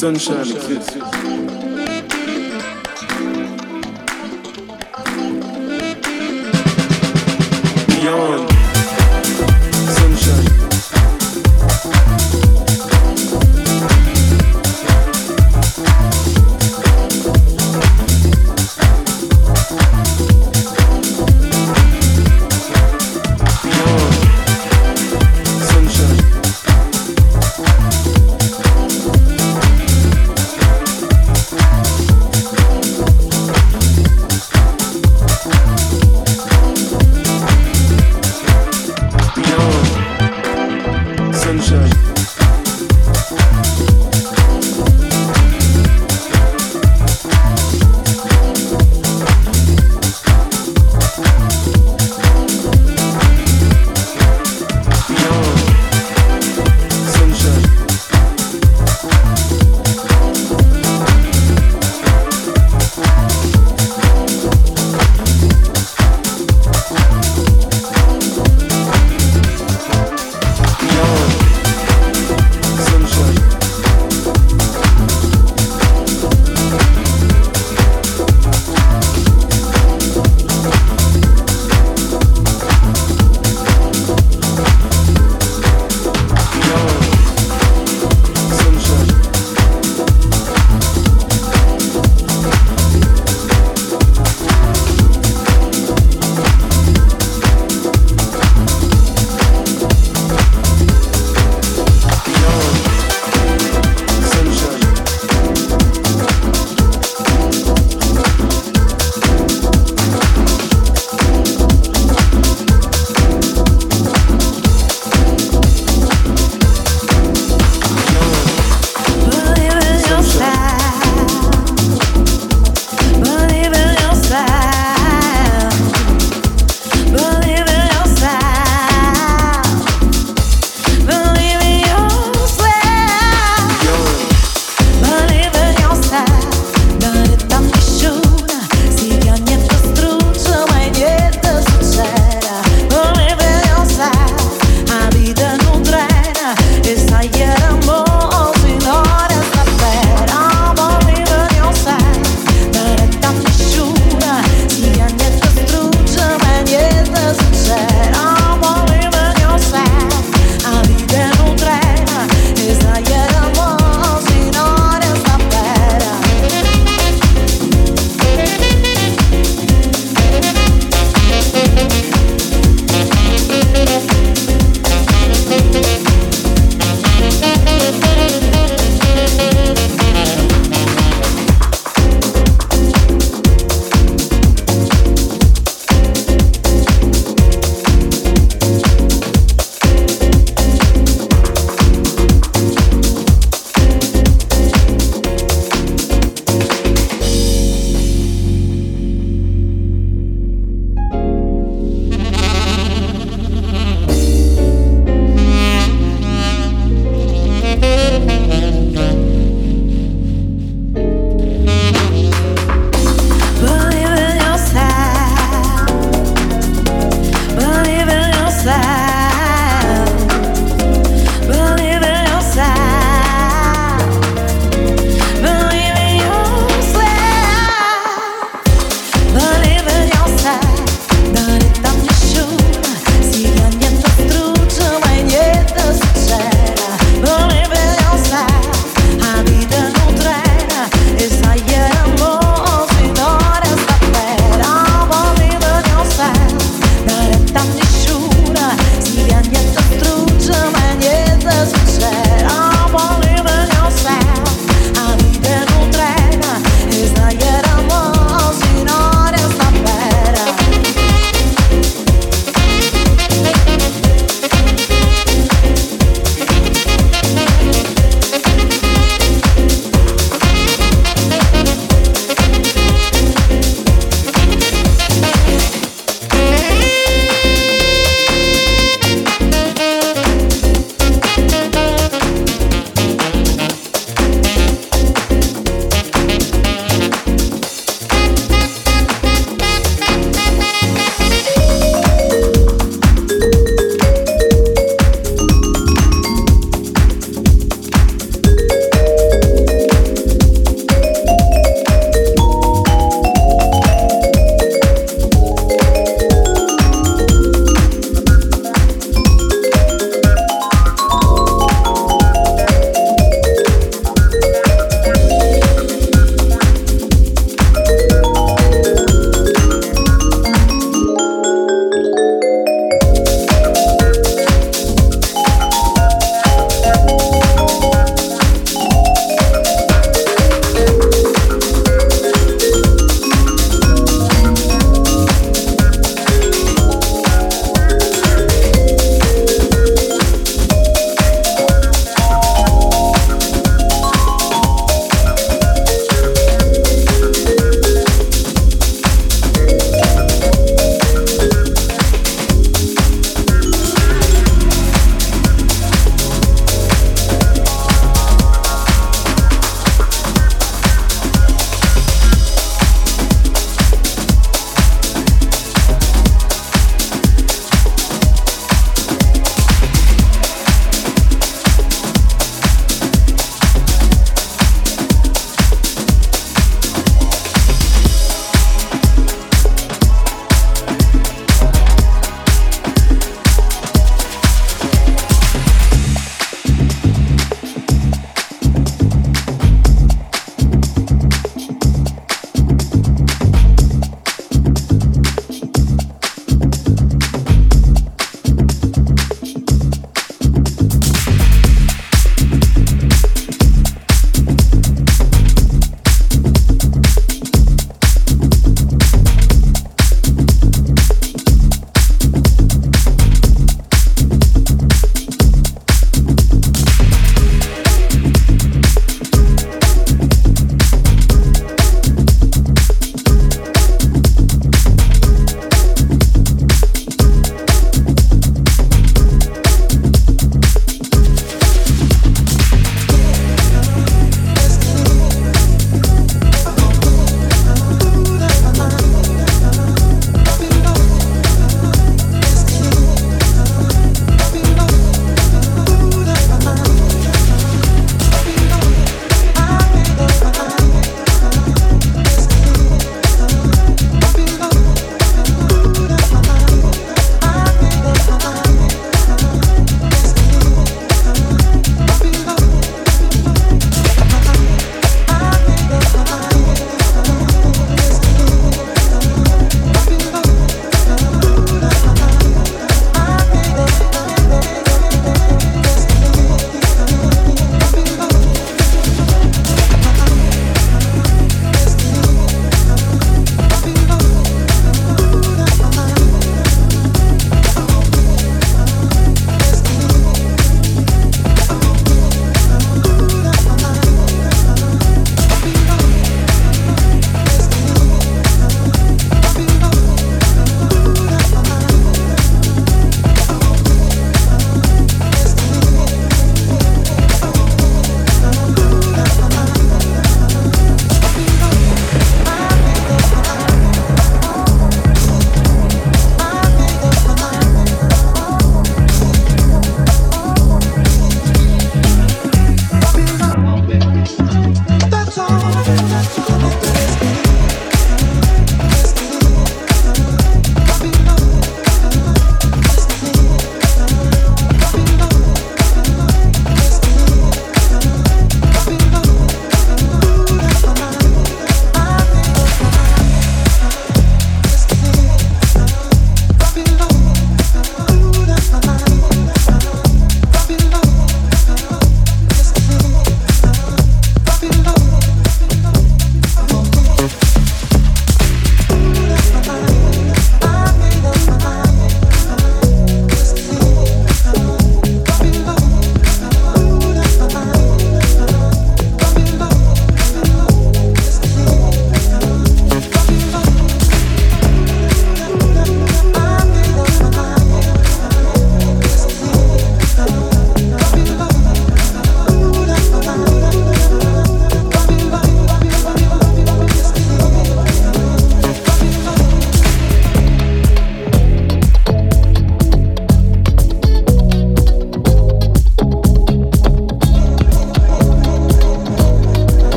sunshine.